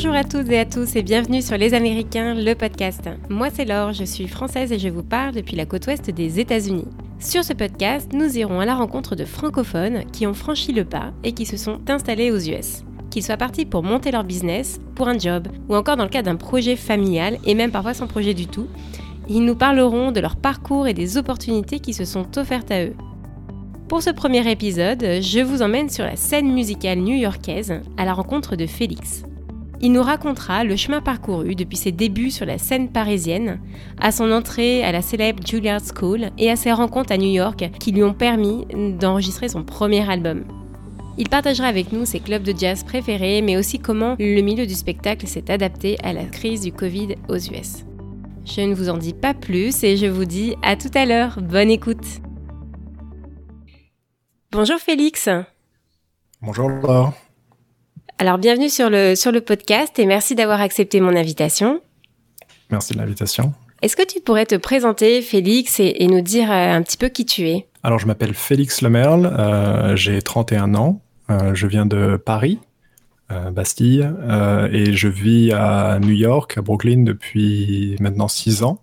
Bonjour à toutes et à tous et bienvenue sur Les Américains, le podcast. Moi c'est Laure, je suis française et je vous parle depuis la côte ouest des États-Unis. Sur ce podcast, nous irons à la rencontre de francophones qui ont franchi le pas et qui se sont installés aux US. Qu'ils soient partis pour monter leur business, pour un job ou encore dans le cadre d'un projet familial et même parfois sans projet du tout, ils nous parleront de leur parcours et des opportunités qui se sont offertes à eux. Pour ce premier épisode, je vous emmène sur la scène musicale new-yorkaise à la rencontre de Félix. Il nous racontera le chemin parcouru depuis ses débuts sur la scène parisienne, à son entrée à la célèbre Juilliard School et à ses rencontres à New York qui lui ont permis d'enregistrer son premier album. Il partagera avec nous ses clubs de jazz préférés, mais aussi comment le milieu du spectacle s'est adapté à la crise du Covid aux US. Je ne vous en dis pas plus et je vous dis à tout à l'heure. Bonne écoute. Bonjour Félix. Bonjour Laure. Alors bienvenue sur le, sur le podcast et merci d'avoir accepté mon invitation. Merci de l'invitation. Est-ce que tu pourrais te présenter Félix et, nous dire euh, un petit peu qui tu es? Alors je m'appelle Félix Lemerle, euh, j'ai 31 ans, euh, je viens de Paris, Bastille, et je vis à New York, à Brooklyn depuis maintenant 6 ans.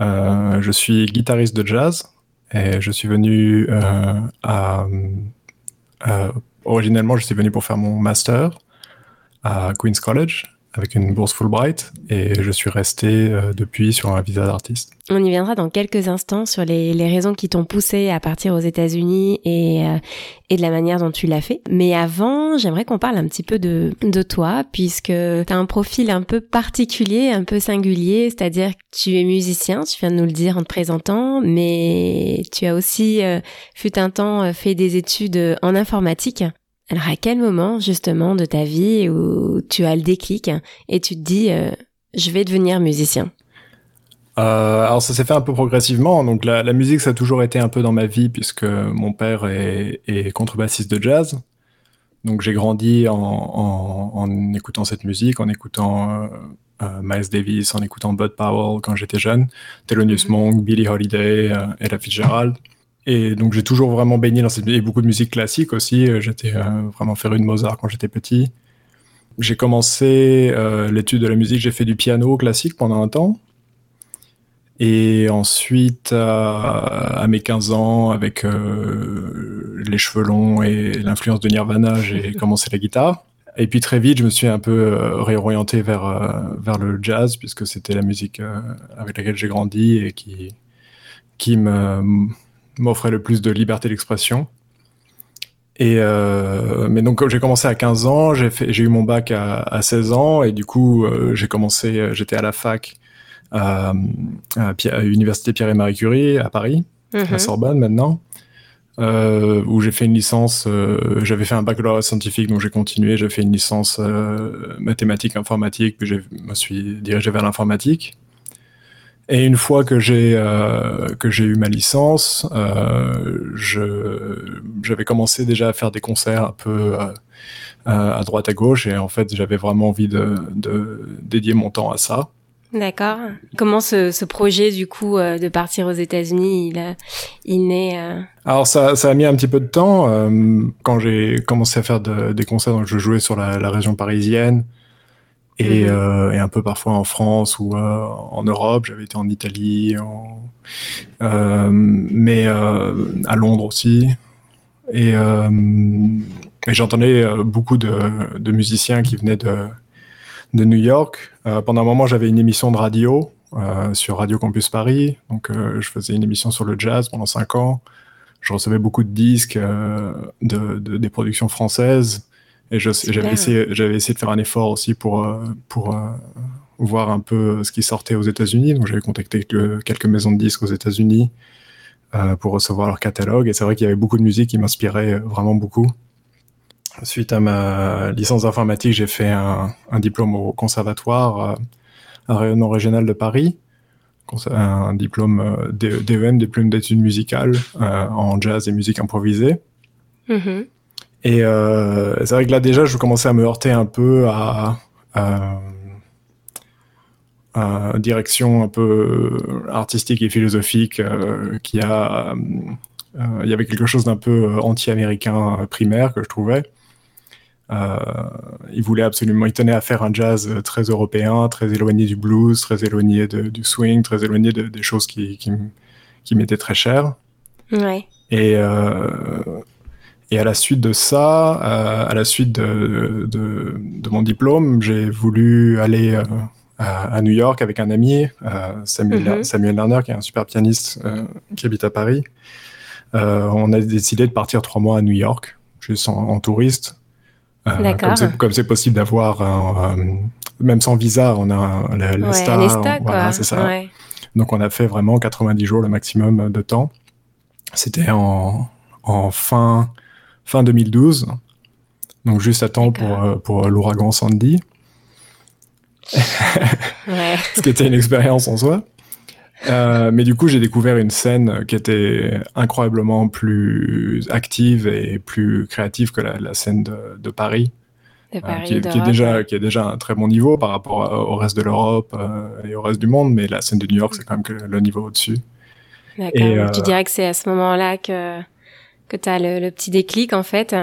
je suis guitariste de jazz et je suis venu à originellement, je suis venu pour faire mon master à Queen's College avec une bourse Fulbright et je suis resté euh, depuis sur un visa d'artiste. On y viendra dans quelques instants sur les, les raisons qui t'ont poussé à partir aux États-Unis et, euh, et de la manière dont tu l'as fait. Mais avant, j'aimerais qu'on parle un petit peu de, de toi puisque tu as un profil un peu particulier, un peu singulier, c'est-à-dire que tu es musicien, tu viens de nous le dire en te présentant, mais tu as aussi, euh, fut un temps, fait des études en informatique. Alors à quel moment justement de ta vie où tu as le déclic et tu te dis euh, je vais devenir musicien? Euh, alors ça s'est fait un peu progressivement. Donc la, musique ça a toujours été un peu dans ma vie puisque mon père est, contrebassiste de jazz. Donc j'ai grandi en, écoutant cette musique, en écoutant euh, Miles Davis, en écoutant Bud Powell quand j'étais jeune, Thelonious mhm. Monk, Billie Holiday, Ella Fitzgerald. Et donc j'ai toujours vraiment baigné dans cette et beaucoup de musique classique aussi. Euh, j'étais euh, vraiment féru de Mozart quand j'étais petit. J'ai commencé euh, l'étude de la musique, j'ai fait du piano classique pendant un temps. Et ensuite, à mes 15 ans, avec les cheveux longs et l'influence de Nirvana, j'ai commencé la guitare. Et puis très vite, je me suis un peu réorienté vers, vers le jazz, puisque c'était la musique avec laquelle j'ai grandi et qui, qui me m'offrait le plus de liberté d'expression. Et euh, mais donc j'ai commencé à 15 ans, j'ai fait, j'ai eu mon bac à, à 16 ans et du coup euh, j'ai commencé, euh, j'étais à la fac à, à, l'université Pierre et Marie Curie à Paris, à mhm. Sorbonne maintenant, euh, où j'ai fait une licence. Euh, j'avais fait un baccalauréat scientifique, donc j'ai continué. J'ai fait une licence mathématiques informatique, puis je me suis dirigé vers l'informatique. Et une fois que j'ai euh, que j'ai eu ma licence, euh, je j'avais commencé déjà à faire des concerts un peu euh, à droite à gauche et en fait j'avais vraiment envie de, de, dédier mon temps à ça. D'accord. Comment ce, ce, projet du coup de partir aux États-Unis il il naît Alors ça ça a mis un petit peu de temps quand j'ai commencé à faire de, des concerts donc je jouais sur la, la région parisienne. Et, mhm. euh, et, un peu parfois en France ou euh, en Europe. J'avais été en Italie, en, euh, mais à Londres aussi. Et, et j'entendais beaucoup de, de, musiciens qui venaient de, de New York. pendant un moment, j'avais une émission de radio sur Radio Campus Paris. Donc, je faisais une émission sur le jazz pendant cinq ans. Je recevais beaucoup de disques de, de, des productions françaises. Et j'avais essayé, j'avais essayé de faire un effort aussi pour, euh, pour euh, voir un peu ce qui sortait aux États-Unis. Donc j'avais contacté quelques maisons de disques aux États-Unis euh, pour recevoir leur catalogue. Et c'est vrai qu'il y avait beaucoup de musique qui m'inspirait vraiment beaucoup. Suite à ma licence d'informatique, j'ai fait un, un, diplôme au conservatoire à rayonnement régional de Paris, un diplôme DEM, diplôme d'études musicales en jazz et musique improvisée. Mm-hmm. Et euh, c'est vrai que là déjà, je commençais à me heurter un peu à, à, à direction un peu artistique et philosophique euh, qui a euh, il y avait quelque chose d'un peu anti-américain primaire que je trouvais. il voulait absolument, il tenait à faire un jazz très européen, très éloigné du blues, très éloigné du swing, très éloigné des choses qui, qui, qui m'étaient très chères. Ouais. Et, et à la suite de ça, euh, à la suite de, de, de mon diplôme, j'ai voulu aller euh, à, New York avec un ami, euh, Samuel. Samuel Lerner, qui est un super pianiste qui habite à Paris. on a décidé de partir trois mois à New York, juste en, touriste. comme c'est possible d'avoir, même sans visa, on a l'ESTA. Ouais, voilà, c'est ça. Ouais. Donc on a fait vraiment 90 jours le maximum de temps. C'était en, en fin fin 2012, donc juste à temps pour, euh, pour l'ouragan Sandy. Ce qui était une expérience en soi. Euh, mais du coup, j'ai découvert une scène qui était incroyablement plus active et plus créative que la, scène de, Paris, euh, qui, est, déjà, qui est déjà un très bon niveau par rapport au reste de l'Europe et au reste du monde, mais la scène de New York, c'est quand même que le niveau au-dessus. D'accord. Tu dirais que c'est à ce moment-là que que tu as le, petit déclic en fait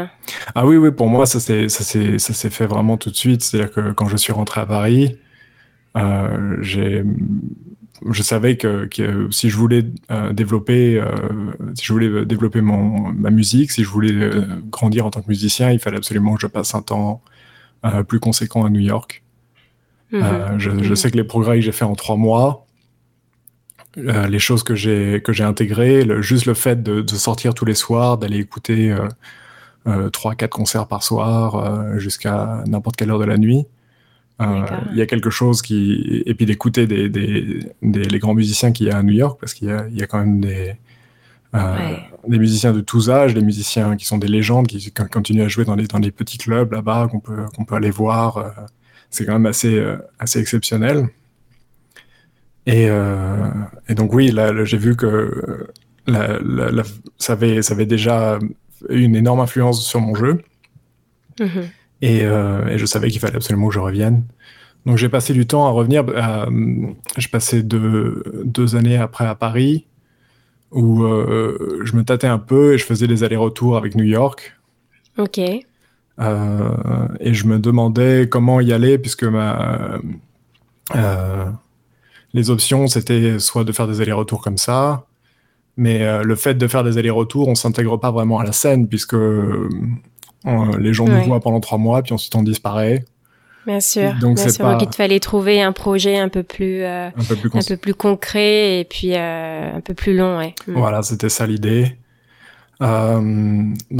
Ah oui, oui, pour moi, ça s'est fait vraiment tout de suite. C'est-à-dire que quand je suis rentré à Paris, euh, je savais que, si je voulais euh, développer, euh, si je voulais développer mon, ma musique, si je voulais grandir en tant que musicien, il fallait absolument que je passe un temps plus conséquent à New York. Mhm. Je, je, sais que les progrès que j'ai fait en trois mois, euh, les choses que j'ai que j'ai intégrées, juste le fait de, de, sortir tous les soirs, d'aller écouter euh, euh, trois, quatre concerts par soir euh, jusqu'à n'importe quelle heure de la nuit. Il y a quelque chose qui et puis d'écouter des, des, des, les grands musiciens qu'il y a à New York parce qu'il y a, il y a quand même des des musiciens de tous âges, des musiciens qui sont des légendes, qui, continuent à jouer dans les, dans les petits clubs là-bas qu'on peut, qu'on peut aller voir. c'est quand même assez, assez exceptionnel. Et, euh, et donc oui, là, j'ai vu que la, la, ça, avait, ça avait déjà une énorme influence sur mon jeu. Mm-hmm. Et, euh, et, je savais qu'il fallait absolument que je revienne. Donc j'ai passé du temps à revenir. je passais deux, deux années après à Paris, où euh, je me tâtais un peu et je faisais des allers-retours avec New York. Ok. Euh, et je me demandais comment y aller, puisque ma... Euh, les options, c'était soit de faire des allers-retours comme ça, mais euh, le fait de faire des allers-retours, on s'intègre pas vraiment à la scène puisque euh, les gens nous voient pendant trois mois, puis ensuite on disparaît. Bien sûr. Donc c'est pas... qu'il te fallait trouver un projet un peu plus, euh, un, peu plus un, peu plus concret et puis un peu plus long. Ouais. Mm. Voilà, c'était ça l'idée. dans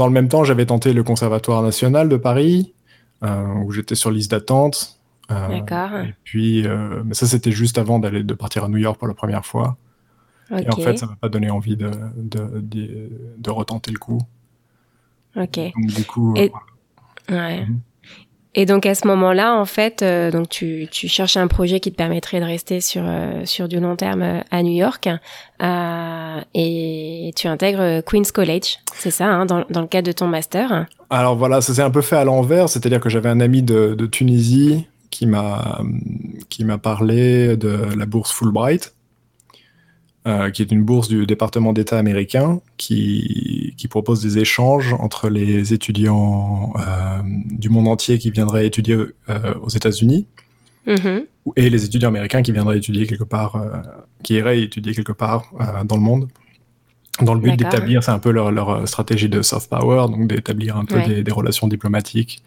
le même temps, j'avais tenté le Conservatoire national de Paris, où j'étais sur liste d'attente. Euh, D'accord. Et puis, euh, mais ça, c'était juste avant d'aller de partir à New York pour la première fois. Et en fait, ça m'a pas donné envie de, de, de, retenter le coup. Ok. Donc, du coup. Et... Ouais. Mhm. Et donc à ce moment-là, en fait, euh, donc tu, tu cherches un projet qui te permettrait de rester sur sur du long terme à New York et tu intègres Queens College, c'est ça, hein, dans, dans le cadre de ton master. Alors voilà, ça s'est un peu fait à l'envers, c'est-à-dire que j'avais un ami de, de Tunisie qui m'a qui m'a parlé de la bourse Fulbright, euh, qui est une bourse du département d'État américain qui, qui propose des échanges entre les étudiants euh, du monde entier qui viendraient étudier euh, aux États-Unis mm-hmm. et les étudiants américains qui viendraient étudier quelque part, qui iraient étudier quelque part dans le monde dans le but d'établir, c'est un peu leur, leur, stratégie de soft power, donc d'établir un peu des, des, relations diplomatiques.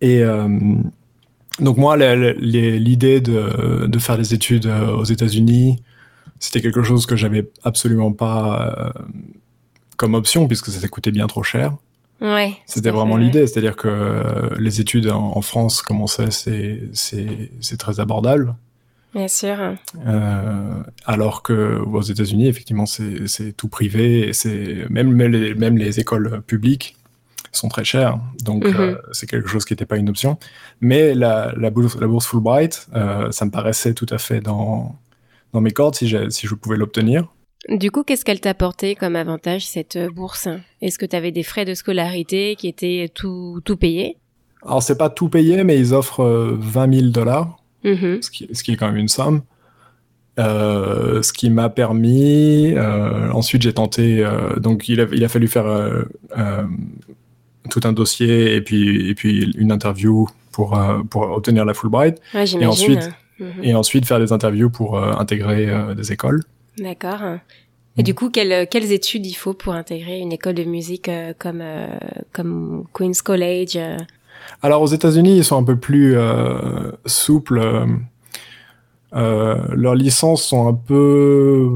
Et, donc moi, l'idée de, de, faire des études euh, aux États-Unis, c'était quelque chose que j'avais absolument pas euh, comme option puisque ça coûtait bien trop cher. Ouais. C'était vraiment l'idée, c'est-à-dire que euh, les études en, France, comme on sait, c'est très abordable. Bien sûr. Euh, alors que aux États-Unis, effectivement, c'est tout privé, et même, même les, même les écoles publiques sont très chers. Donc, mhm. euh, c'est quelque chose qui n'était pas une option. Mais la, la, bourse, la bourse Fulbright, euh, ça me paraissait tout à fait dans, dans mes cordes si, si je pouvais l'obtenir. Du coup, qu'est-ce qu'elle t'a apporté comme avantage, cette bourse? Est-ce que tu avais des frais de scolarité qui étaient tout, tout payés? Alors, c'est pas tout payé, mais ils offrent 20 000 dollars, mhm. ce, qui, ce qui est quand même une somme. Euh, ce qui m'a permis. Euh, ensuite, j'ai tenté. Euh, donc, il a, il a fallu faire tout un dossier et puis, et puis une interview pour, pour obtenir la Fulbright. Ouais, et, ensuite, Mhm. et ensuite faire des interviews pour intégrer des écoles. D'accord. Et du coup, quelles, quelles études il faut pour intégrer une école de musique euh, comme, euh, comme Queen's College euh? Alors aux États-Unis, ils sont un peu plus souples. leurs licences sont un peu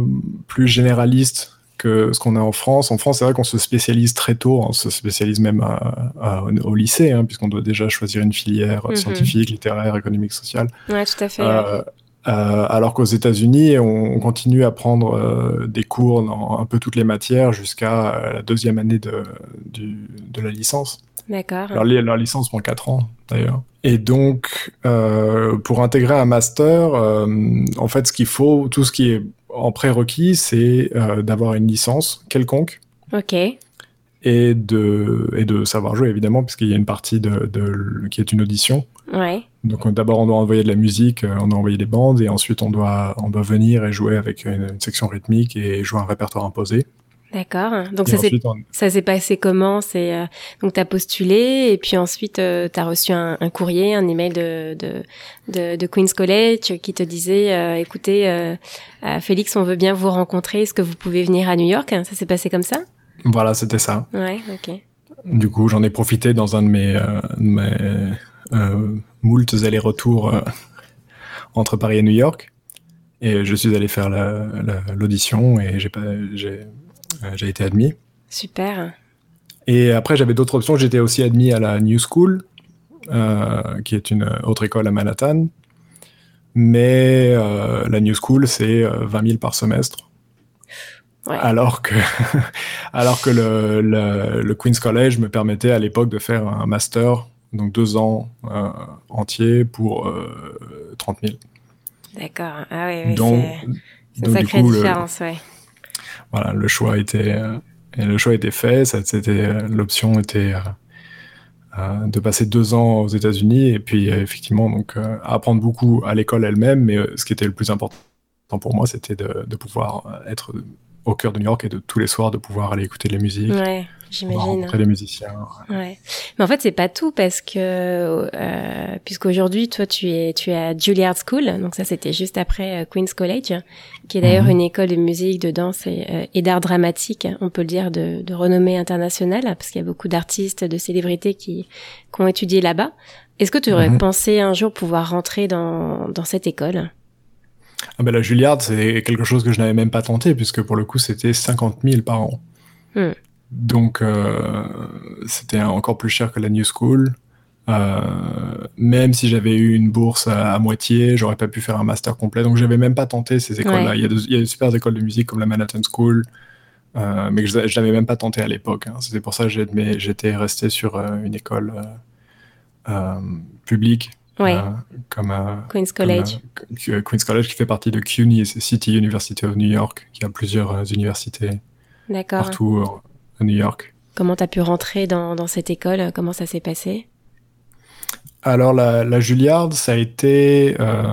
plus généralistes que ce qu'on a en France. En France, c'est vrai qu'on se spécialise très tôt, on se spécialise même à, à, au lycée, hein, puisqu'on doit déjà choisir une filière Mhm. scientifique, littéraire, économique, sociale. Ouais, tout à fait. Euh, euh, alors qu'aux États-Unis, on, on continue à prendre euh, des cours dans un peu toutes les matières jusqu'à la deuxième année de, du, de la licence. D'accord. Leur, leur licence prend 4 ans d'ailleurs. Et donc, euh, pour intégrer un master, euh, en fait, ce qu'il faut, tout ce qui est en prérequis, c'est euh, d'avoir une licence quelconque Ok. et de, et de savoir jouer, évidemment, puisqu'il y a une partie de, de, qui est une audition. Ouais. Donc d'abord on doit envoyer de la musique, euh, on doit envoyer des bandes et ensuite on doit on doit venir et jouer avec une, une section rythmique et jouer un répertoire imposé. D'accord. Donc Et ça s'est on- ça s'est passé comment? C'est euh, donc t'as postulé et puis ensuite euh, t'as reçu un, un courrier, un email de de, de, de Queen's College qui te disait euh, écoutez euh, euh, Félix, on veut bien vous rencontrer. Est-ce que vous pouvez venir à New York? Ça s'est passé comme ça? Voilà, c'était ça. Ouais. Ok. Du coup, j'en ai profité dans un de mes, de mes moultes allers-retours entre Paris et New York. Et je suis allé faire la- la- l'audition et j'ai pas j'ai j'ai été admis. Super. Et après, j'avais d'autres options. J'étais aussi admis à la New School, euh, qui est une autre école à Manhattan. Mais euh, la New School, c'est euh, 20 000 par semestre. Ouais. Alors que, alors que le, le, le Queen's College me permettait à l'époque de faire un master, donc deux ans euh, entiers pour euh, 30 000. D'accord. Ah ouais. ouais, donc, c'est une sacrée coup, le- différence. Ouais. Voilà, le choix était, euh, fait. Euh, l'option était euh, de passer deux ans aux États-Unis et puis effectivement donc apprendre beaucoup à l'école elle-même. Mais ce qui était le plus important pour moi, c'était de, de pouvoir être au cœur de New York et de tous les soirs de pouvoir aller écouter les musiques, Ouais. J'imagine. rencontrer les musiciens. Ouais. Mais en fait, c'est pas tout parce que euh, puisqu'aujourd'hui, toi, tu es tu es à Juilliard School, donc ça c'était juste après euh, Queen's College, qui est d'ailleurs Mhm. une école de musique, de danse et, euh, et d'art dramatique, on peut le dire de, de renommée internationale, parce qu'il y a beaucoup d'artistes, de célébrités qui, qui ont étudié là-bas. Est-ce que tu aurais Mhm. pensé un jour pouvoir rentrer dans dans cette école? Ah ben, la Juilliard, c'est quelque chose que je n'avais même pas tenté puisque pour le coup, c'était 50 000 par an. Hmm. Donc, euh, c'était encore plus cher que la New School. Euh, même si j'avais eu une bourse à, à moitié, j'aurais pas pu faire un master complet. Donc, j'avais même pas tenté ces écoles-là. Ouais. Il, y a de, il y a de super écoles de musique comme la Manhattan School, euh, mais que je, je n'avais même pas tenté à l'époque. hein. C'était pour ça que j'étais resté sur euh, une école euh, publique. Ouais. comme, Queen's comme, College. euh, Queen's College qui fait partie de CUNY, City University of New York, qui a plusieurs universités partout à New York. Comment t'as pu rentrer dans dans cette école? Comment ça s'est passé? Alors la, la Juilliard, ça a été, euh,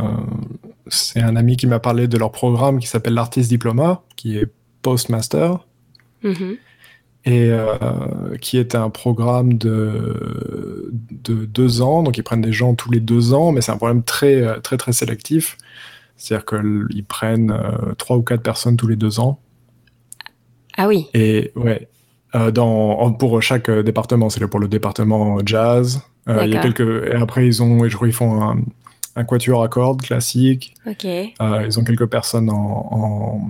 c'est un ami qui m'a parlé de leur programme qui s'appelle l'Artist Diploma, qui est postmaster Mhm. et euh, qui est un programme de de deux ans. Donc ils prennent des gens tous les deux ans, mais c'est un programme très très très sélectif. C'est-à-dire qu'ils prennent euh, trois ou quatre personnes tous les deux ans. Ah oui. Et ouais, euh, dans, pour chaque euh, département, c'est pour le département jazz. Euh, il y a quelques, et après, ils ont, je crois, ils font un, un quatuor à cordes classique. Euh, ils ont quelques personnes en,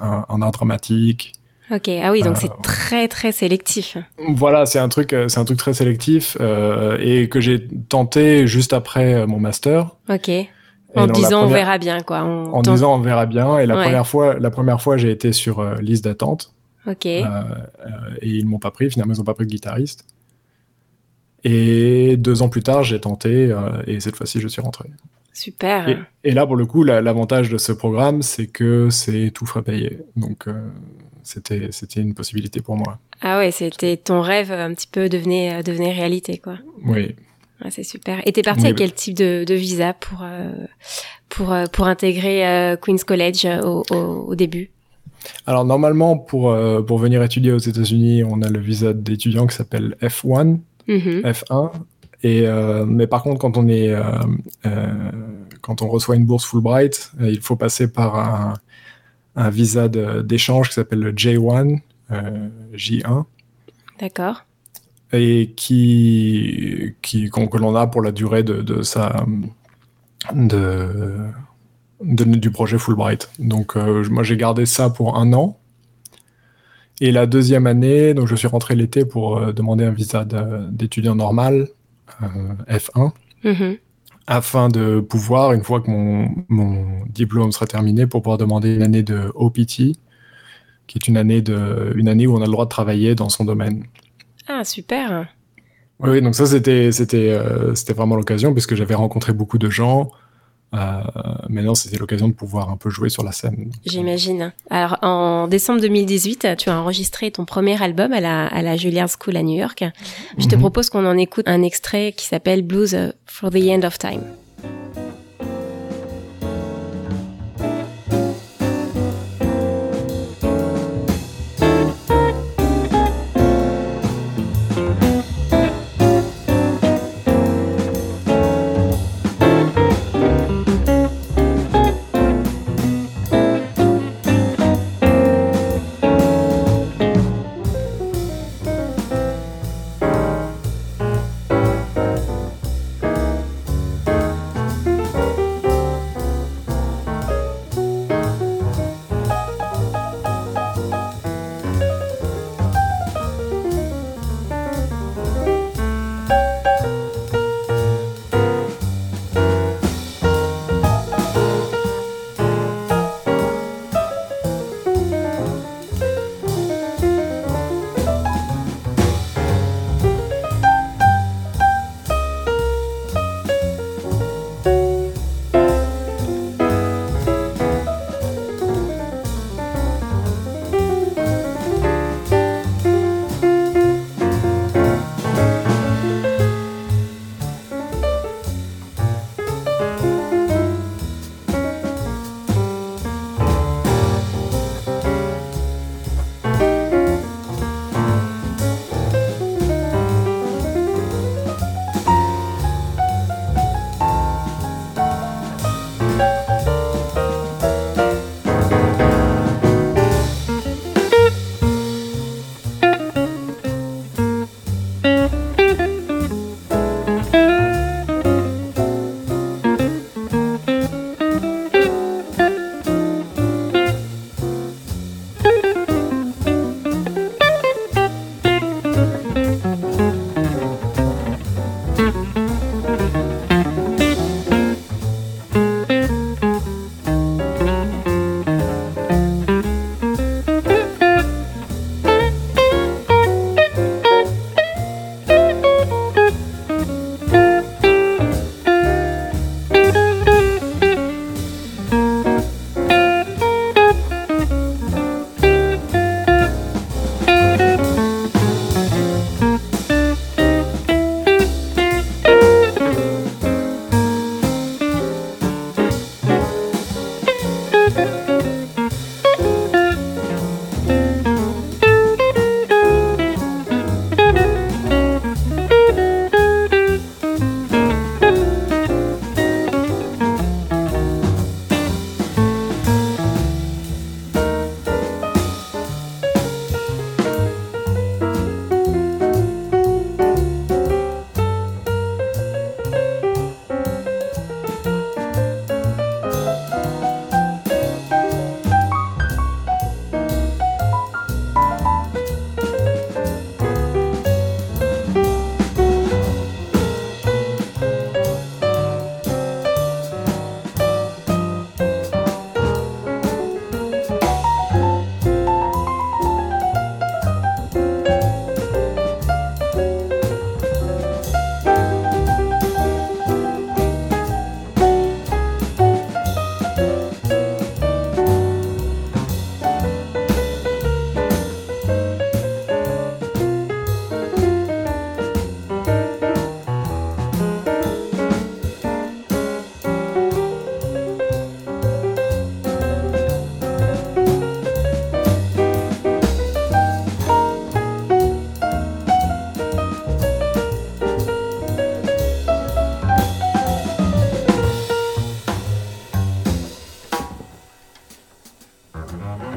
en, art dramatique. Ok. Ah oui, donc Euh, c'est très très sélectif. Voilà, c'est un truc, c'est un truc très sélectif euh, et que j'ai tenté juste après mon master. Ok. En disant on verra bien quoi. On En disant on verra bien. Et la Ouais. première fois, la première fois, j'ai été sur euh, liste d'attente. Ok. Euh, euh, et ils m'ont pas pris, finalement ils ont pas pris de guitariste. Et deux ans plus tard, j'ai tenté euh, et cette fois-ci je suis rentré. Super. Et, et là pour le coup, la- l'avantage de ce programme, c'est que c'est tout frais payé. Donc euh, c'était c'était une possibilité pour moi. Ah ouais, c'était ton rêve un petit peu devenait devenait réalité quoi. Oui. Ah, c'est super. Et t'es parti Oui, avec quel type de, de visa pour euh, pour pour intégrer euh, Queen's College au, au, au début? Alors normalement, pour, euh, pour venir étudier aux États-Unis, on a le visa d'étudiant qui s'appelle F1, Mhm. F1. Et, euh, mais par contre, quand on, est, euh, quand on reçoit une bourse Fulbright, il faut passer par un, un visa d'échange qui s'appelle le J1, euh, J1, D'accord. et qui, qui, qu'on- que l'on a pour la durée de, de sa, de, de- du projet Fulbright. Donc euh, moi j'ai gardé ça pour un an. Et la deuxième année, donc je suis rentré l'été pour euh, demander un visa d'étudiant normal, euh, F1, Mhm. afin de pouvoir, une fois que mon, mon diplôme sera terminé, pour pouvoir demander une année de OPT, qui est une année, de, une année où on a le droit de travailler dans son domaine. Ah, super. Oui, donc ça c'était c'était euh, c'était vraiment l'occasion puisque j'avais rencontré beaucoup de gens. Euh, maintenant, c'était l'occasion de pouvoir un peu jouer sur la scène. J'imagine. Alors, en décembre 2018, tu as enregistré ton premier album à la, à la Juilliard School à New York. Je te Mhm. propose qu'on en écoute un extrait qui s'appelle Blues for the End of Time. Mm-hmm.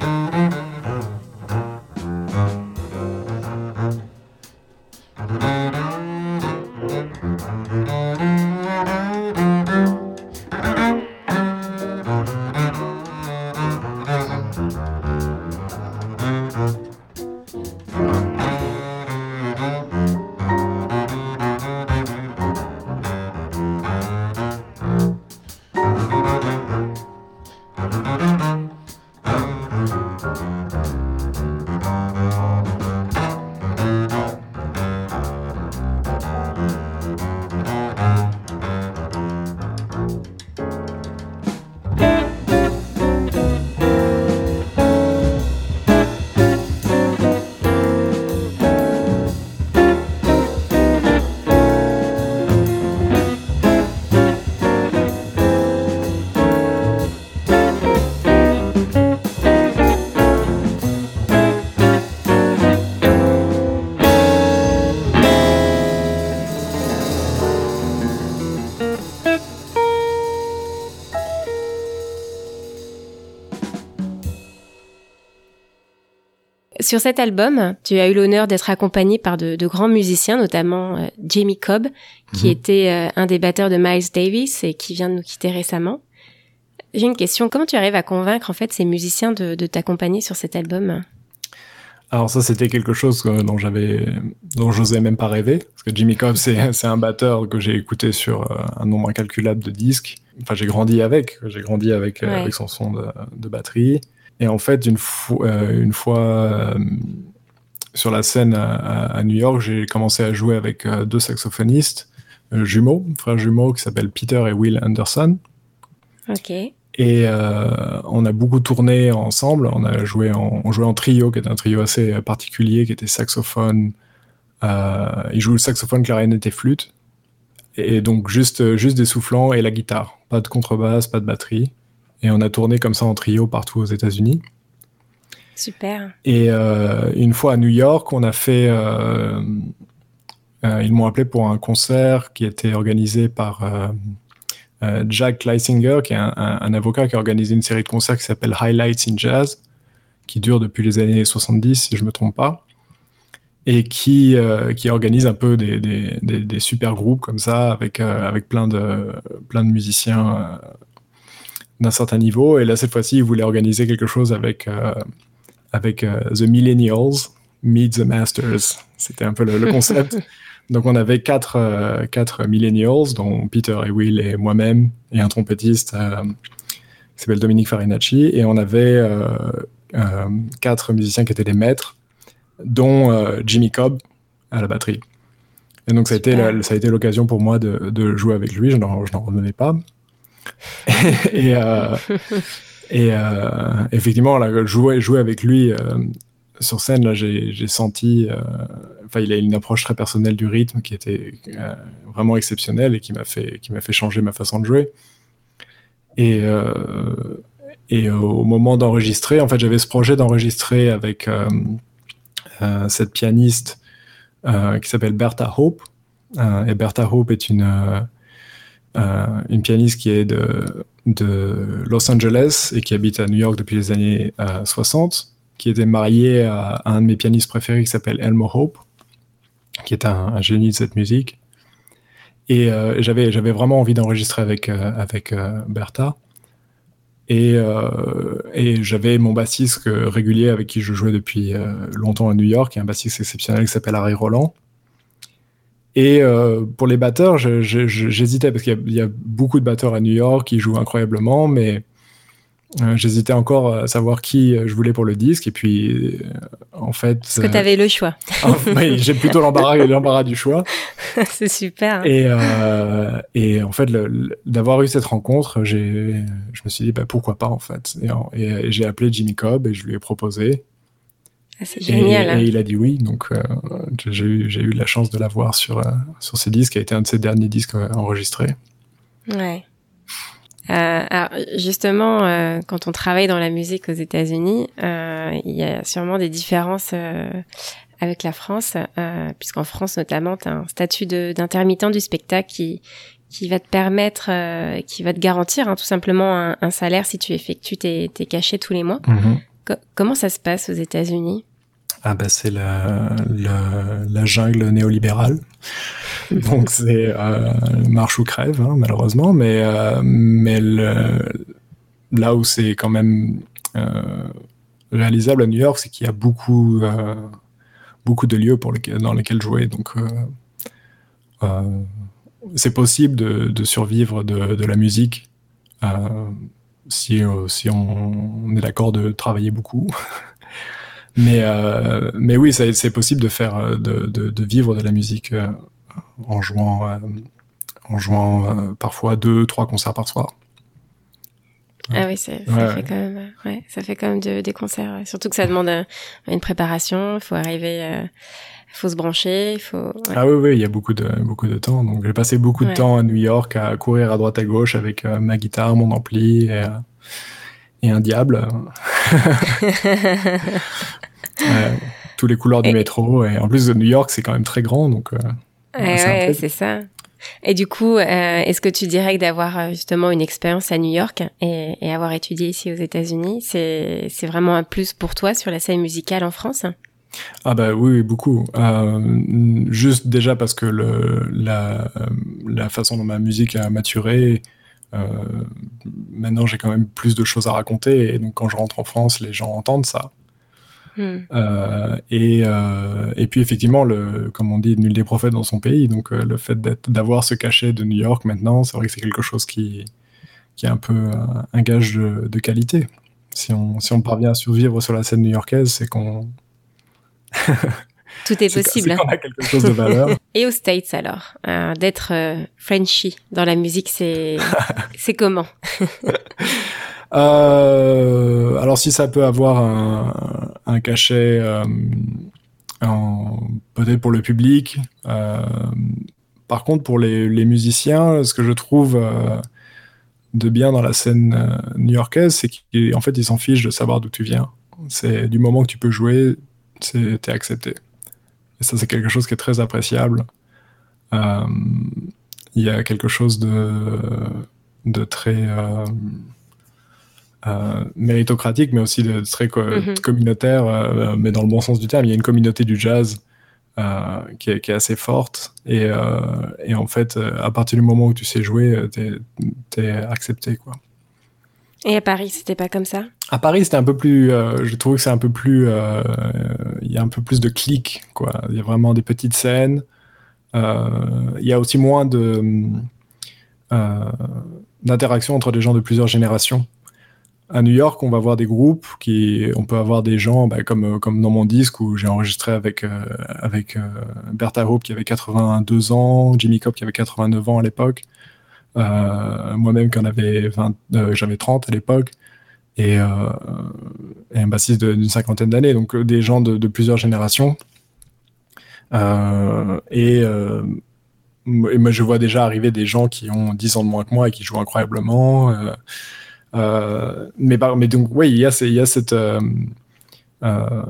Sur cet album, tu as eu l'honneur d'être accompagné par de, grands musiciens, notamment euh, Jamie Cobb, qui mhm. était euh, un des batteurs de Miles Davis et qui vient de nous quitter récemment. J'ai une question. Comment tu arrives à convaincre en fait ces musiciens de, t'accompagner sur cet album? Alors ça, c'était quelque chose dont j'avais, dont j'osais même pas rêver, parce que Jimmy Cobb, c'est un batteur que j'ai écouté sur euh, un nombre incalculable de disques. Enfin, j'ai grandi avec, j'ai grandi avec, avec son son de, de batterie. Et en fait, une, euh, une fois euh, sur la scène à, New York, j'ai commencé à jouer avec euh, deux saxophonistes jumeaux, frères jumeaux, qui s'appellent Peter et Will Anderson. Ok. Et on a beaucoup tourné ensemble. On a joué en, on jouait en trio, qui est un trio assez particulier, qui était saxophone. Euh, il joue le saxophone, clarinette et flûte. Et donc juste, juste des soufflants et la guitare. Pas de contrebasse, pas de batterie. Et on a tourné comme ça en trio partout aux États-Unis. Super. Et euh, une fois à New York, on a fait. Euh, euh, ils m'ont appelé pour un concert qui était organisé par Jack Leisinger, qui est un, avocat qui a organisé une série de concerts qui s'appelle Highlights in Jazz, qui dure depuis les années 70, si je ne me trompe pas, et qui, qui organise un peu des, des, des, super groupes comme ça, avec, avec plein, de, plein de musiciens d'un certain niveau. Et là, cette fois-ci, ils voulaient organiser quelque chose avec, euh, avec euh, The Millennials, Meet the Masters. C'était un peu le, concept. Donc, on avait quatre, euh, quatre millennials, dont Peter et Will et moi-même, et un trompettiste qui s'appelle Dominique Farinacci. Et on avait quatre musiciens qui étaient des maîtres, dont Jimmy Cobb à la batterie. Et donc, ça a, été ça a été l'occasion pour moi de, de, jouer avec lui. Je n'en revenais pas. Et, euh, euh, effectivement, là, jouer, jouer avec lui euh, sur scène, là, j'ai senti. Enfin, il a une approche très personnelle du rythme qui était vraiment exceptionnelle et qui m'a fait, qui m'a fait changer ma façon de jouer. Et, et au moment d'enregistrer, en fait, j'avais ce projet d'enregistrer avec cette pianiste qui s'appelle Bertha Hope. et Bertha Hope est une une pianiste qui est de, Los Angeles et qui habite à New York depuis les années 60, euh, qui était mariée à, un de mes pianistes préférés qui s'appelle Elmo Hope, qui est un, génie de cette musique. Et euh, j'avais, vraiment envie d'enregistrer avec, avec Bertha. Et, j'avais mon bassiste régulier avec qui je jouais depuis longtemps à New York, un bassiste exceptionnel qui s'appelle Harry Roland. Et euh, pour les batteurs, j'hésitais parce qu'il y, a beaucoup de batteurs à New York qui jouent incroyablement, mais euh, j'hésitais encore à savoir qui je voulais pour le disque. Et puis, euh, en fait. Parce que tu avais le choix. oui, j'ai plutôt l'embarras du choix. C'est super. Et, et en fait, d'avoir eu cette rencontre, je me suis dit, bah, pourquoi pas, en fait. et j'ai appelé Jimmy Cobb et je lui ai proposé. C'est génial. Hein. Et, il a dit oui, donc euh, j'ai eu, la chance de l'avoir sur, euh, sur ses disques, qui a été un de ses derniers disques euh, enregistrés. Ouais. alors justement, quand on travaille dans la musique aux États-Unis, il y a sûrement des différences avec la France, puisqu'en France notamment, tu as un statut d'intermittent du spectacle qui, qui va te permettre, qui va te garantir hein, tout simplement un, salaire si tu effectues tes, tes cachets tous les mois. Mm-hmm. comment ça se passe aux États-Unis? Ah bah c'est la, la, jungle néolibérale. Donc c'est euh, marche ou crève, hein, malheureusement. Mais, euh, mais là où c'est quand même euh, réalisable à New York, c'est qu'il y a beaucoup, beaucoup de lieux pour dans lesquels jouer. Donc, c'est possible de, survivre de, la musique si, si on, est d'accord de travailler beaucoup. mais, mais oui, c'est possible de faire de, de, vivre de la musique en jouant en jouant euh, parfois deux, trois concerts par soir. Ah oui, ça, fait quand même, ouais, ça fait quand même des concerts. Surtout que ça demande euh, une préparation. Il faut arriver, il euh, faut se brancher, il faut. Ah oui, oui, il y a beaucoup de beaucoup de temps. Donc j'ai passé beaucoup de temps à New York à courir à droite à gauche avec ma guitare, mon ampli et, et un diable. tous les couleurs du métro. Et en plus, New York, c'est quand même très grand, donc. ouais, c'est ça. Et du coup, euh, est-ce que tu dirais que d'avoir euh, justement une expérience à New York et, et avoir étudié ici aux États-Unis, c'est, c'est vraiment un plus pour toi sur la scène musicale en France? Ah bah oui, beaucoup. Euh, juste déjà parce que le, la, la façon dont ma musique a maturé, euh, maintenant j'ai quand même plus de choses à raconter et donc quand je rentre en France, les gens entendent ça. Hmm. Euh, et, euh, et puis effectivement, le, comme on dit, nul des prophètes dans son pays. Donc euh, le fait d'avoir ce cachet de New York maintenant, c'est vrai que c'est quelque chose qui, qui est un peu un gage de, qualité. Si on, si on parvient à survivre sur la scène new-yorkaise, c'est qu'on... Tout est possible. Hein. a quelque chose de valeur. Et aux States alors, d'être Frenchy dans la musique, c'est c'est comment? Euh, alors si ça peut avoir un, cachet euh, peut-être pour le public. Euh, par contre, pour les, musiciens, ce que je trouve de bien dans la scène new-yorkaise, c'est qu'en fait, ils s'en fichent de savoir d'où tu viens. C'est du moment que tu peux jouer, t'es accepté. Et ça, c'est quelque chose qui est très appréciable. Il y a quelque chose de très euh, méritocratique, mais aussi de, très mhm. communautaire, euh, mais dans le bon sens du terme. Il y a une communauté du jazz euh, qui est, qui, est, assez forte. Et, et, en fait, à partir du moment où tu sais jouer, t'es es accepté. Quoi. Et à Paris, c'était pas comme ça? À Paris, c'était un peu plus. je trouve que c'est un peu plus. Il y a un peu plus de clics, quoi. Il y a vraiment des petites scènes. Il y a aussi moins de d'interaction entre des gens de plusieurs générations à New York, on va voir des groupes qui, on peut avoir des gens, bah, comme comme dans mon disque où j'ai enregistré avec euh, avec euh, Bertha Hope qui avait 82 ans, Jimmy Cobb qui avait 89 ans à l'époque, euh, moi-même qui en avait 20, euh, j'avais 30 à l'époque, et, un bassiste d'une cinquantaine d'années, donc des gens de, plusieurs générations. et moi, je vois déjà arriver des gens qui ont 10 ans de moins que moi et qui jouent incroyablement. Euh, mais, mais donc, oui, il y a, il y a cette euh, euh,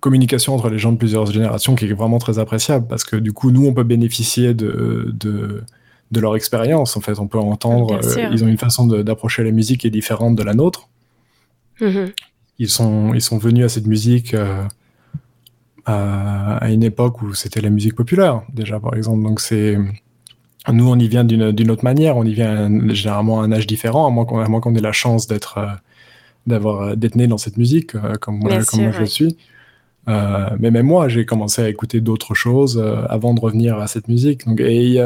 communication entre les gens de plusieurs générations qui est vraiment très appréciable parce que du coup, nous, on peut bénéficier de, de, de leur expérience. En fait, on peut entendre, ils ont une façon d'approcher la musique qui est différente de la nôtre. Mm-hmm. Ils, sont, ils sont venus à cette musique à, à, une époque où c'était la musique populaire, déjà, par exemple. Donc, c'est nous, on y vient d'une autre manière, on y vient généralement à un âge différent, à moins qu'on ait la chance d'être euh, d'avoir euh, d'être né dans cette musique, euh, comme, moi, comme moi je suis. Euh, mais même moi, j'ai commencé à écouter d'autres choses avant de revenir à cette musique. Donc, et,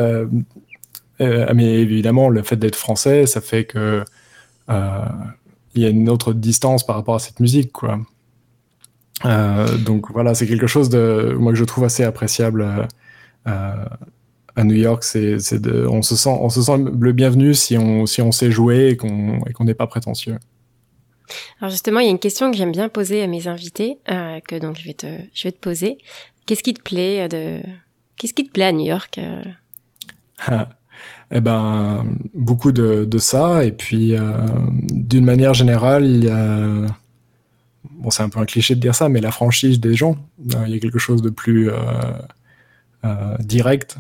mais évidemment, le fait d'être français, ça fait que il y a une autre distance par rapport à cette musique, quoi. donc voilà, c'est quelque chose de moi que je trouve assez appréciable à New York, c'est de, on se sent, on se sent le bienvenu si on, si on sait jouer et qu'on qu'on n'est pas prétentieux. Alors justement, il y a une question que j'aime bien poser à mes invités, euh, que donc je vais te, je vais te poser. Qu'est-ce qui te plaît euh, de, qu'est-ce qui te plaît à New York euh? Eh ben, beaucoup de, de ça, et puis d'une manière générale, il y a, bon, c'est un peu un cliché de dire ça, mais la franchise des gens. il y a quelque chose de plus direct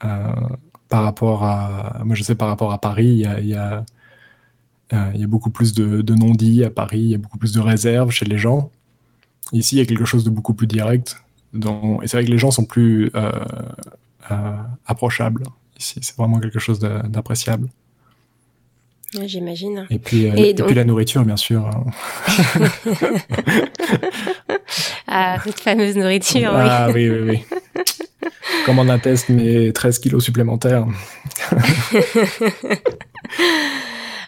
par rapport à, moi je sais par rapport à Paris, il y a, il y a, euh, il y a beaucoup plus de, de non-dits à Paris, il y a beaucoup plus de réserves chez les gens. Ici, il y a quelque chose de beaucoup plus direct. Et c'est vrai que les gens sont plus euh, euh, approchables. Ici, c'est vraiment quelque chose d'appréciable. J'imagine. Et puis, et, puis la nourriture, bien sûr. Hein. ah, cette fameuse nourriture, ah, oui. oui, oui, Comme on atteste mes 13 kilos supplémentaires.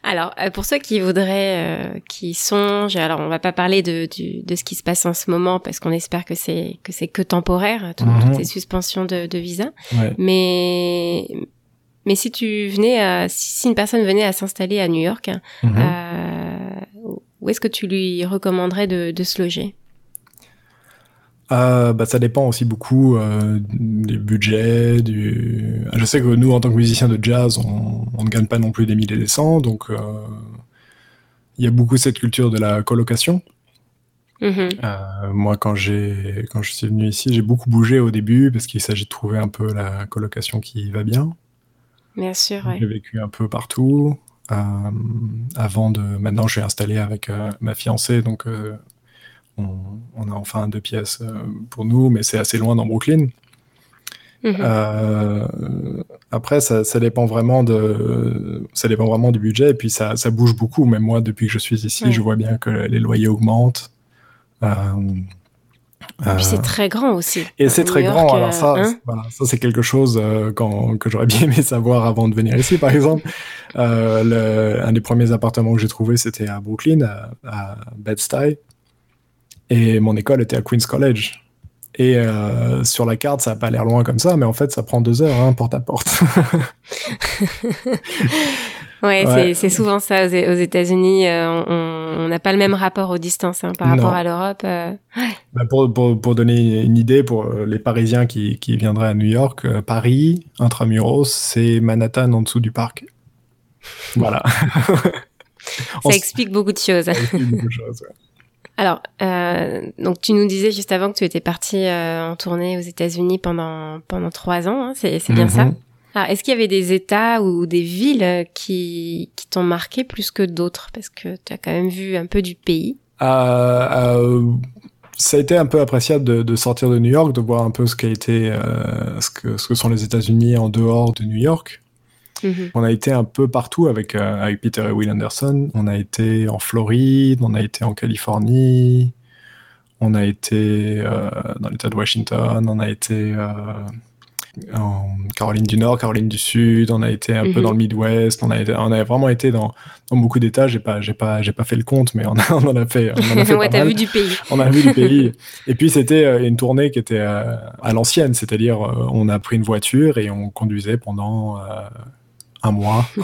Alors, euh, pour ceux qui voudraient, euh, qui songent, alors on va pas parler de, de ce qui se passe en ce moment parce qu'on espère que c'est que c'est que temporaire, toutes mhm. ces suspensions de, de visa. Mais mais si tu venais, à, si une personne venait à s'installer à New York, mhm. euh, où est-ce que tu lui recommanderais de, de se loger? Euh, bah, ça dépend aussi beaucoup euh, du budget. Du... Je sais que nous, en tant que musiciens de jazz, on, on ne gagne pas non plus des milliers et des cents, donc euh, il y a beaucoup cette culture de la colocation. Mm-hmm. Euh, moi, quand j'ai quand je suis venu ici, j'ai beaucoup bougé au début parce qu'il s'agit de trouver un peu la colocation qui va bien. Bien sûr, J'ai vécu un peu partout. Avant de, maintenant, je suis installé avec ma fiancée, donc on, a enfin deux pièces euh, pour nous, mais c'est assez loin dans Brooklyn. Mhm. Euh, après, ça, dépend vraiment de, ça dépend vraiment du budget et puis ça, bouge beaucoup. Même moi, depuis que je suis ici, je vois bien que les loyers augmentent. Euh, et puis c'est très grand aussi. Et c'est très grand. Alors ça, hein ça c'est quelque chose que j'aurais bien aimé savoir avant de venir ici, par exemple. un des premiers appartements que j'ai trouvé, c'était à Brooklyn, à, à Bed-Stuy. Et mon école était à Queen's College. Et euh, sur la carte, ça n'a pas l'air loin comme ça, mais en fait, ça prend deux heures, hein, porte à porte. ouais, c'est souvent ça aux, États-Unis. Euh, on n'a pas le même rapport aux distances hein, par rapport à l'Europe. Euh. Bah, pour, pour, pour, donner une idée, pour les Parisiens qui, qui viendraient à New York, Paris, intramuros, c'est Manhattan en dessous du parc. Voilà. ça explique beaucoup de choses. Ça explique beaucoup de choses, ouais. Alors, euh, donc tu nous disais juste avant que tu étais parti euh, en tournée aux États-Unis pendant pendant trois ans, hein, c'est bien ça. Mhm. Alors, est-ce qu'il y avait des États ou des villes qui qui t'ont marqué plus que d'autres? Parce que tu as quand même vu un peu du pays. Euh, ça a été un peu appréciable de, de, sortir de New York, de voir un peu ce qu'a été ce que ce que sont les États-Unis en dehors de New York. Mhm. On a été un peu partout avec, euh, avec Peter et Will Anderson. On a été en Floride, on a été en Californie, on a été euh, dans l'État de Washington, on a été euh, en Caroline du Nord, Caroline du Sud, on a été un peu mhm. dans le Midwest, on a, on a vraiment été dans, dans beaucoup d'États. J'ai pas, j'ai pas, j'ai pas fait le compte, mais on, on en a fait. On a fait ouais, t'as vu du pays. On a vu du pays. Et puis c'était une tournée qui était à l'ancienne, c'est-à-dire on a pris une voiture et on conduisait pendant un mois.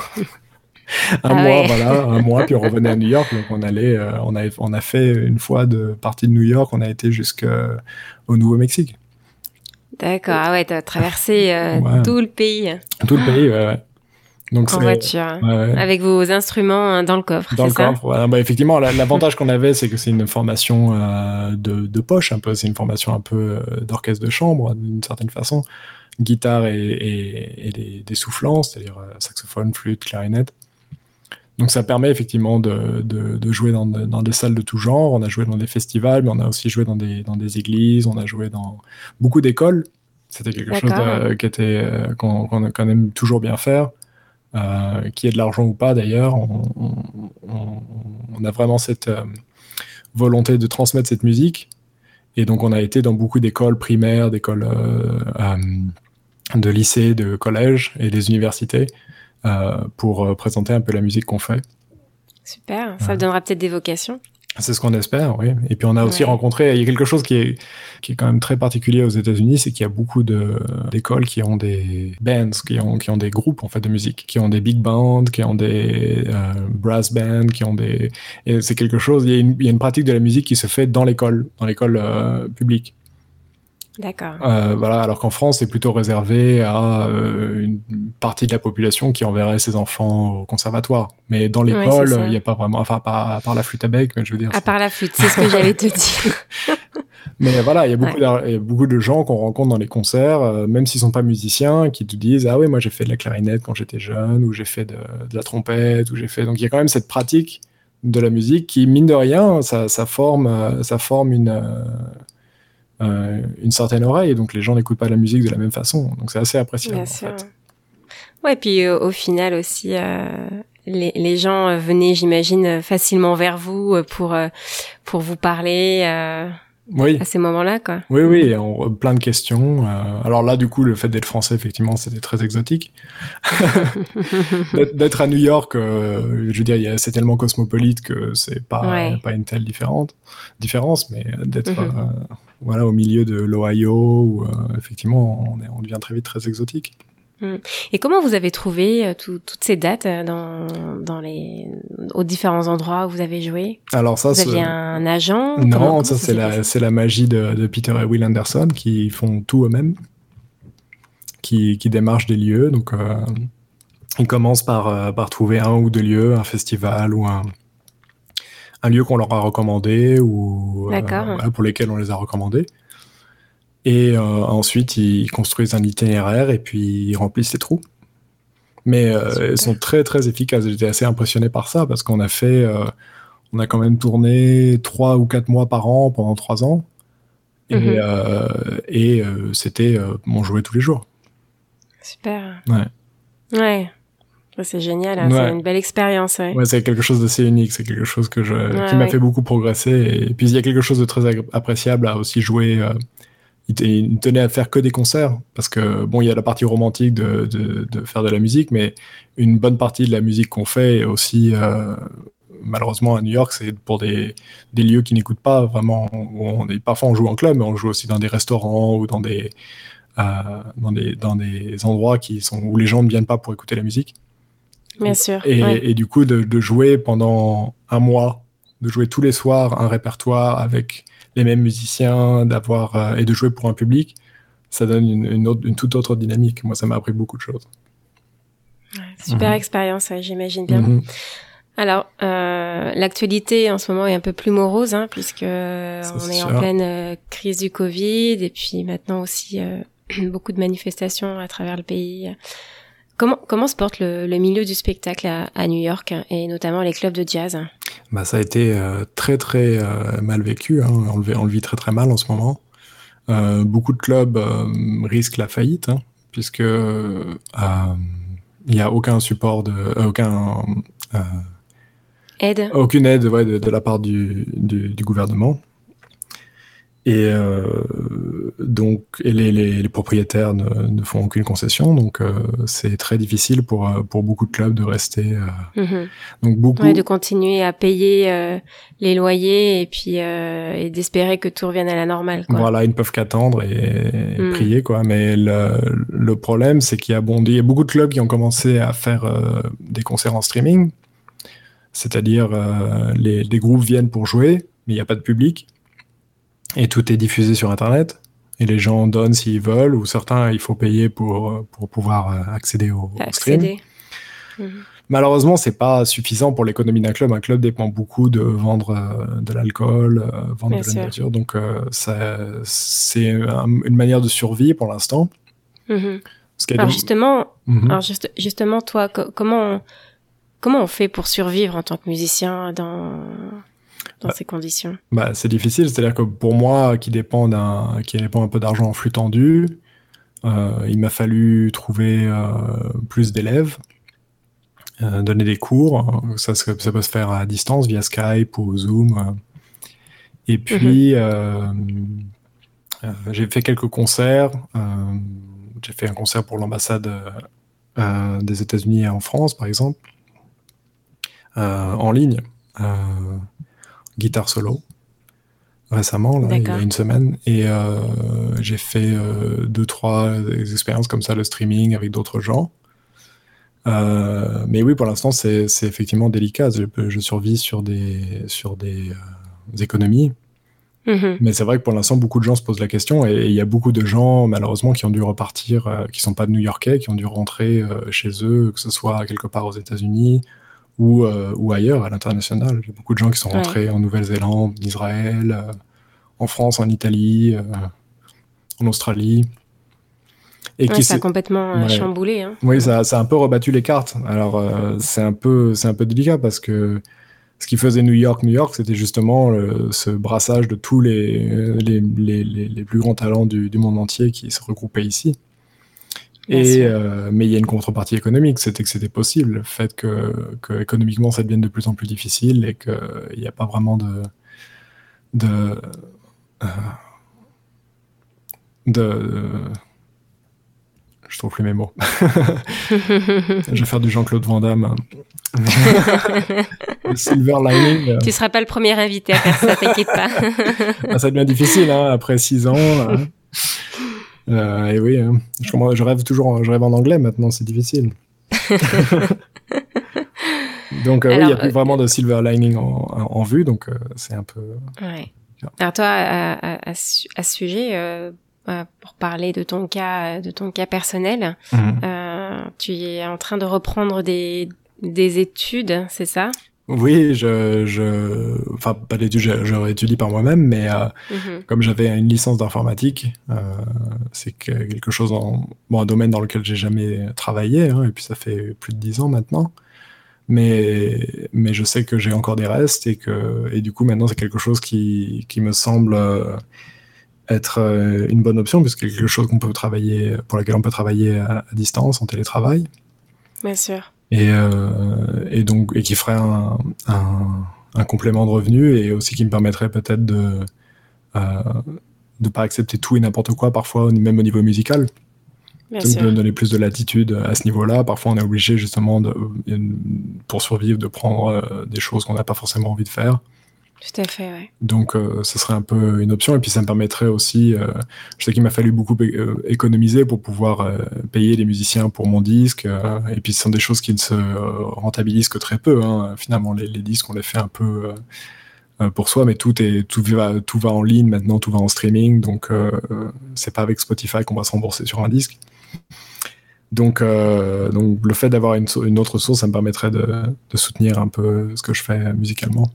un ah mois, voilà, un mois, puis on revenait à New York. Donc on allait, euh, on, a, on a fait une fois de partie de New York, on a été jusqu'au Nouveau-Mexique. D'accord, ah ouais, t'as traversé euh, tout le pays. Tout le pays, ouais, ouais. Donc en voiture, avec vos instruments hein, dans le coffre. Dans le coffre, voilà. bah, effectivement, l'avantage qu'on avait, c'est que c'est une formation euh, de, de, poche un peu, c'est une formation un peu d'orchestre de chambre d'une certaine façon guitare et, des, soufflants, c'est-à-dire euh, saxophone, flûte, clarinette. Donc ça permet effectivement de, jouer dans, des salles de tout genre. On a joué dans des festivals, mais on a aussi joué dans des, dans des églises, on a joué dans beaucoup d'écoles. C'était quelque chose qui était euh, qu'on aime toujours bien faire. Euh, qui ait de l'argent ou pas d'ailleurs, on, a vraiment cette volonté de transmettre cette musique. Et donc on a été dans beaucoup d'écoles primaires, d'écoles de lycées, de collèges et des universités euh, pour euh, présenter un peu la musique qu'on fait. Super, ça donnera peut-être des vocations. C'est ce qu'on espère, oui. Et puis on a aussi rencontré, il y a quelque chose qui est, qui est quand même très particulier aux États-Unis, c'est qu'il y a beaucoup d'écoles qui ont des bands, qui ont, qui ont des groupes en fait de musique, qui ont des big bands, qui ont des euh, brass bands, qui ont des... C'est quelque chose, il y, a une, il y, a une, pratique de la musique qui se fait dans l'école, dans l'école publique. D'accord. Euh, voilà, alors qu'en France, c'est plutôt réservé à euh, une partie de la population qui enverrait ses enfants au conservatoire. Mais dans l'école, il n'y a pas vraiment, enfin, à part la flûte à bec, je veux dire. À part la flûte, c'est ce que j'allais te dire. Mais voilà, il y a beaucoup, de, beaucoup de gens qu'on rencontre dans les concerts, euh, même s'ils sont pas musiciens, qui te disent ah oui, moi j'ai fait de la clarinette quand j'étais jeune, ou j'ai fait de, la trompette, ou j'ai fait. Donc il y a quand même cette pratique de la musique qui, mine de rien, ça, ça forme, ça forme une euh, une certaine oreille, donc les gens n'écoutent pas la musique de la même façon. Donc c'est assez appréciable. Bien sûr. Ouais, puis euh, au final aussi, euh, les, les, gens venaient, j'imagine, facilement vers vous pour pour vous parler oui. à ces moments-là, quoi. Oui, oui, on, plein de questions. Euh, alors là, du coup, le fait d'être français, effectivement, c'était très exotique. d'être à New York, euh, je veux dire, c'est tellement cosmopolite que c'est pas pas une telle différente, différence, mais d'être mhm. euh, voilà au milieu de l'Ohio, où effectivement, on, est, on devient très vite très exotique. Mm. Et comment vous avez trouvé euh, toutes ces dates euh, dans, dans les aux différents endroits où vous avez joué? Alors ça, vous aviez un agent? Non, ça c'est la magie de, de, Peter et Will Anderson qui font tout eux-mêmes, qui qui démarchent des lieux. Donc euh, ils commencent par par trouver un ou deux lieux, un festival ou un un lieu qu'on leur a recommandé ou pour lesquels on les a recommandés. Et euh, ensuite, ils construisent un itinéraire et puis ils remplissent les trous. Mais euh, ils sont très très efficaces. J'étais assez impressionné par ça parce qu'on a fait, euh, on a quand même tourné trois ou quatre mois par an pendant trois ans. Et, mhm. et c'était, on jouait tous les jours. Super. Ouais. Ouais. C'est génial, hein. c'est une belle expérience. Ouais, ouais c'est quelque chose d'assez unique, c'est quelque chose que je, qui m'a fait beaucoup progresser. Et, puis il y a quelque chose de très appréciable à aussi jouer il, tenait à faire que des concerts parce que bon, il y a la partie romantique de, de, de faire de la musique, mais une bonne partie de la musique qu'on fait est aussi euh, malheureusement à New York, c'est pour des, des lieux qui n'écoutent pas vraiment. On est, parfois on joue en club, mais on joue aussi dans des restaurants ou dans des euh, dans des dans des endroits qui sont où les gens ne viennent pas pour écouter la musique. Bien sûr. Et, et du coup, de, de jouer pendant un mois, de jouer tous les soirs un répertoire avec les mêmes musiciens, d'avoir euh, et de jouer pour un public, ça donne une, une, autre, une toute autre dynamique. Moi, ça m'a appris beaucoup de choses. super mhm. expérience, j'imagine bien. Mhm. Alors, euh, l'actualité en ce moment est un peu plus morose, hein, puisque on est en pleine euh, crise du Covid et puis maintenant aussi beaucoup de manifestations à travers le pays. Comment, comment se porte le, le milieu du spectacle à, à, New York et notamment les clubs de jazz? Bah, Ça a été euh, très très euh, mal vécu, hein. on, le, on, le, vit très très mal en ce moment. Euh, beaucoup de clubs risquent la faillite, hein, puisque il n'y a aucun support, de, aucun, aide? aucune aide ouais, de, de, la part du, du, du gouvernement. Et euh, donc, et les, les, les propriétaires ne, ne, font aucune concession, donc euh, c'est très difficile pour euh, pour beaucoup de clubs de rester. Euh, mm-hmm. Donc beaucoup. Ouais, de continuer à payer euh, les loyers et puis et d'espérer que tout revienne à la normale. Quoi. Voilà, ils ne peuvent qu'attendre et, mm. prier quoi. Mais le, le problème, c'est qu'il y a bon, il y a beaucoup de clubs qui ont commencé à faire des concerts en streaming, c'est-à-dire les, les groupes viennent pour jouer, mais il n'y a pas de public et tout est diffusé sur Internet. Et les gens donnent s'ils veulent, ou certains, il faut payer pour, pour pouvoir euh, accéder au, stream. Mhm. Malheureusement, c'est pas suffisant pour l'économie d'un club. Un club dépend beaucoup de vendre euh, de l'alcool, euh, vendre de la nourriture. Donc, c'est une manière de survie pour l'instant. Mhm. Alors, justement, mhm. alors justement, toi, comment, comment on fait pour survivre en tant que musicien dans, dans bah, ces conditions bah, C'est difficile, c'est-à-dire que pour moi, qui dépend, d'un, qui dépend un peu d'argent en flux tendu, euh, il m'a fallu trouver euh, plus d'élèves, euh, donner des cours. Ça, ça, peut se faire à distance via Skype ou Zoom. Et puis, mhm. j'ai fait quelques concerts. j'ai fait un concert pour l'ambassade des États-Unis en France, par exemple, en ligne guitare solo récemment, là, il y a une semaine, et euh, j'ai fait euh, deux, trois expériences comme ça, le streaming avec d'autres gens. Euh, mais oui, pour l'instant, c'est effectivement délicat. Je, je, survis sur des, sur des, économies. Mm-hmm. Mais c'est vrai que pour l'instant, beaucoup de gens se posent la question et il y a beaucoup de gens, malheureusement, qui ont dû repartir, qui sont pas new-yorkais, qui ont dû rentrer chez eux, que ce soit quelque part aux États-Unis ou, euh, ou ailleurs à l'international. Il y a beaucoup de gens qui sont rentrés en Nouvelle-Zélande, en Israël, euh, en France, en Italie, euh, en Australie. Et qui ça a complètement chamboulé. Hein. Oui, ça, ça, a un peu rebattu les cartes. Alors c'est un peu, un peu délicat parce que ce qui faisait New York, New York, c'était justement ce brassage de tous les les, les, les, plus grands talents du, du, monde entier qui se regroupaient ici. Et, euh, mais il y a une contrepartie économique, c'était que c'était possible, le fait que, que, économiquement ça devienne de plus en plus difficile et qu'il n'y a pas vraiment de. de. Euh, de je trouve plus mes mots. je vais faire du Jean-Claude Van Damme. silver lining. Euh. Tu seras pas le premier invité à faire ça, t'inquiète pas. Ah, ça devient difficile hein, après six ans. Hein. Euh, et oui, hein. je, rêve toujours, je rêve en anglais maintenant, c'est difficile. donc euh, oui, il n'y a plus vraiment de silver lining en, vue, donc c'est un peu. Ouais. Alors toi, à, à, ce sujet, pour parler de ton cas, de ton cas personnel, mhm. tu es en train de reprendre des, des études, c'est ça? Oui, je, je, enfin pas d'études, j'aurais étudié par moi-même, mais euh, mhm. comme j'avais une licence d'informatique, euh, c'est quelque chose en, bon, un domaine dans lequel j'ai jamais travaillé, hein, et puis ça fait plus de dix ans maintenant. Mais, mais je sais que j'ai encore des restes et que, et du coup maintenant c'est quelque chose qui, qui me semble euh, être une bonne option puisque c'est quelque chose qu'on peut travailler, pour laquelle on peut travailler à distance, en télétravail. Bien sûr et, euh, et donc et qui ferait un, un, un, complément de revenu et aussi qui me permettrait peut-être de euh, de pas accepter tout et n'importe quoi parfois même au niveau musical de donner plus de latitude à ce niveau-là. Parfois, on est obligé justement de, pour survivre de prendre euh, des choses qu'on n'a pas forcément envie de faire. Tout à fait, ouais. Donc, euh, ce serait un peu une option. Et puis, ça me permettrait aussi. Euh, je sais qu'il m'a fallu beaucoup euh, économiser pour pouvoir euh, payer les musiciens pour mon disque. et puis, ce sont des choses qui ne se rentabilisent que très peu. Hein. Finalement, les, disques, on les fait un peu pour soi, mais tout est tout va tout va en ligne maintenant, tout va en streaming. Donc, c'est pas avec Spotify qu'on va se rembourser sur un disque. Donc, donc le fait d'avoir une, autre source, ça me permettrait de soutenir un peu ce que je fais musicalement.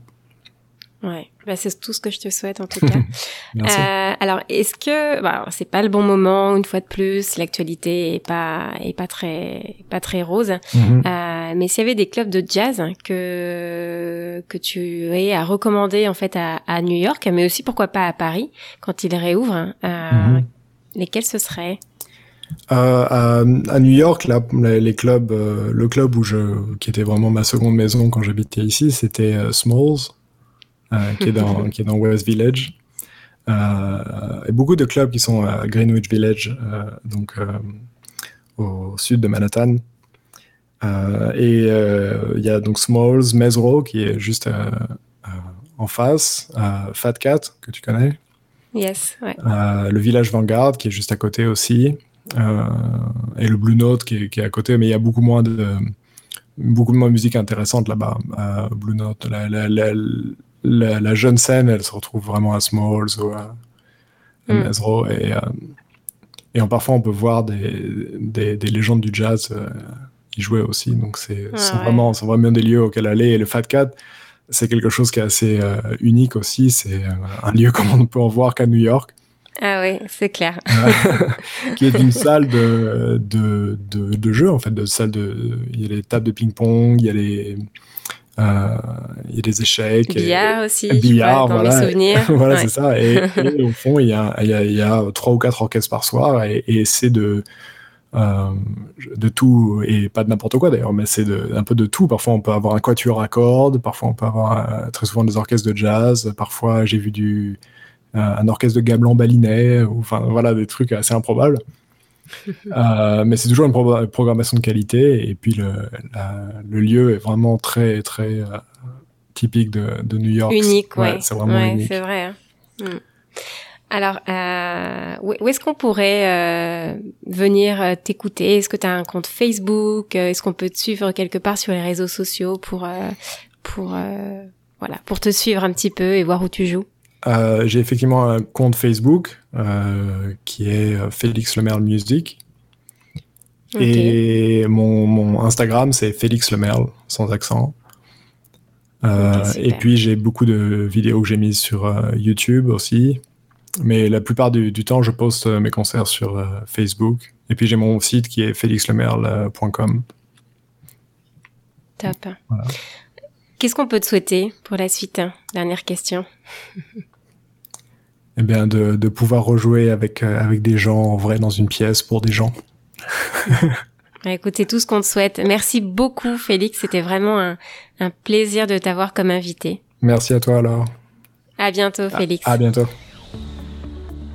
Ouais, bah, c'est tout ce que je te souhaite en tout cas. euh, alors, est-ce que, bah, c'est pas le bon moment une fois de plus, l'actualité est pas est pas très pas très rose. Mhm. euh, mais s'il y avait des clubs de jazz que que tu es à recommander en fait à, à New York, mais aussi pourquoi pas à Paris quand ils réouvrent, euh, mhm. lesquels ce seraient? Euh, à, à, New York, là, les clubs, euh, le club où je, qui était vraiment ma seconde maison quand j'habitais ici, c'était euh, Smalls. Euh, qui, est dans, qui est dans West Village. Euh, et beaucoup de clubs qui sont à Greenwich Village, euh, donc au sud de Manhattan. et il y a donc Smalls, Mesro qui est juste en face, Fat Cat que tu connais. Yes, ouais. le village Vanguard qui est juste à côté aussi. et le Blue Note qui est, qui est, à côté, mais il y a beaucoup moins de beaucoup moins de musique intéressante là-bas. Blue Note, la, la, la, la, jeune scène, elle se retrouve vraiment à Smalls ou à, à mm. Et, euh, et parfois, on peut voir des, des, des légendes du jazz euh, qui jouaient aussi. Donc, c'est vraiment, vraiment des lieux auxquels aller. Et le Fat Cat, c'est quelque chose qui est assez euh, unique aussi. C'est un lieu comme on ne peut en voir qu'à New York. Ah oui, c'est clair. qui est une salle de, de, de, de, jeu, en fait, de salle de. Il y a les tables de ping-pong, il y a les, euh, il y a des échecs. Billard aussi. Billard, voilà. Mes souvenirs. voilà, c'est ça. Et, au fond, il y, a, il, y a, il y a trois ou quatre orchestres par soir et, et c'est de, euh, de tout et pas de n'importe quoi d'ailleurs, mais c'est un peu de tout. Parfois, on peut avoir un quatuor à cordes, parfois, on peut avoir euh, très souvent des orchestres de jazz. Parfois, j'ai vu du, euh, un orchestre de gamelan balinais, ou enfin voilà, des trucs assez improbables. Euh, mais c'est toujours une programmation de qualité et puis le, le lieu est vraiment très très euh, typique de, de, New York. Unique, ouais. C'est vraiment unique. C'est vrai. Hein. Hmm. Alors, euh, où est-ce qu'on pourrait euh, venir t'écouter? Est-ce que tu as un compte Facebook? Est-ce qu'on peut te suivre quelque part sur les réseaux sociaux pour pour voilà pour te suivre un petit peu et voir où tu joues? Euh, j'ai effectivement un compte Facebook euh, qui est euh, Félix Lemerle Music. Et mon, mon Instagram, c'est Félix Lemerle, sans accent. Euh, et puis j'ai beaucoup de vidéos que j'ai mises sur YouTube aussi. Mais la plupart du, du, temps, je poste mes concerts sur Facebook. Et puis j'ai mon site qui est félixlemerle.com. Top. Voilà. Qu'est-ce qu'on peut te souhaiter pour la suite? Dernière question. eh bien, de, de, pouvoir rejouer avec, euh, avec des gens en vrai dans une pièce pour des gens. Écoute, c'est tout ce qu'on te souhaite. Merci beaucoup, Félix. C'était vraiment un, un plaisir de t'avoir comme invité. Merci à toi, alors. À bientôt, Félix. à bientôt.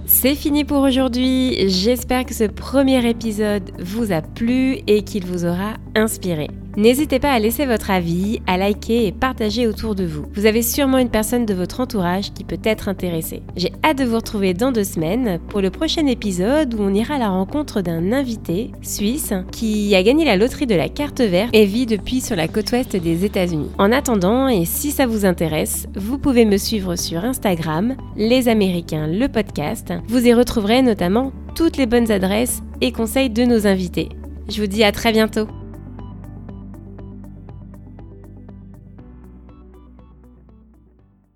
C'est fini pour aujourd'hui. J'espère que ce premier épisode vous a plu et qu'il vous aura inspiré. N'hésitez pas à laisser votre avis, à liker et partager autour de vous. Vous avez sûrement une personne de votre entourage qui peut être intéressée. J'ai hâte de vous retrouver dans deux semaines pour le prochain épisode où on ira à la rencontre d'un invité suisse qui a gagné la loterie de la carte verte et vit depuis sur la côte ouest des États-Unis. En attendant, et si ça vous intéresse, vous pouvez me suivre sur Instagram, Les Américains, le podcast. Vous y retrouverez notamment toutes les bonnes adresses et conseils de nos invités. Je vous dis à très bientôt.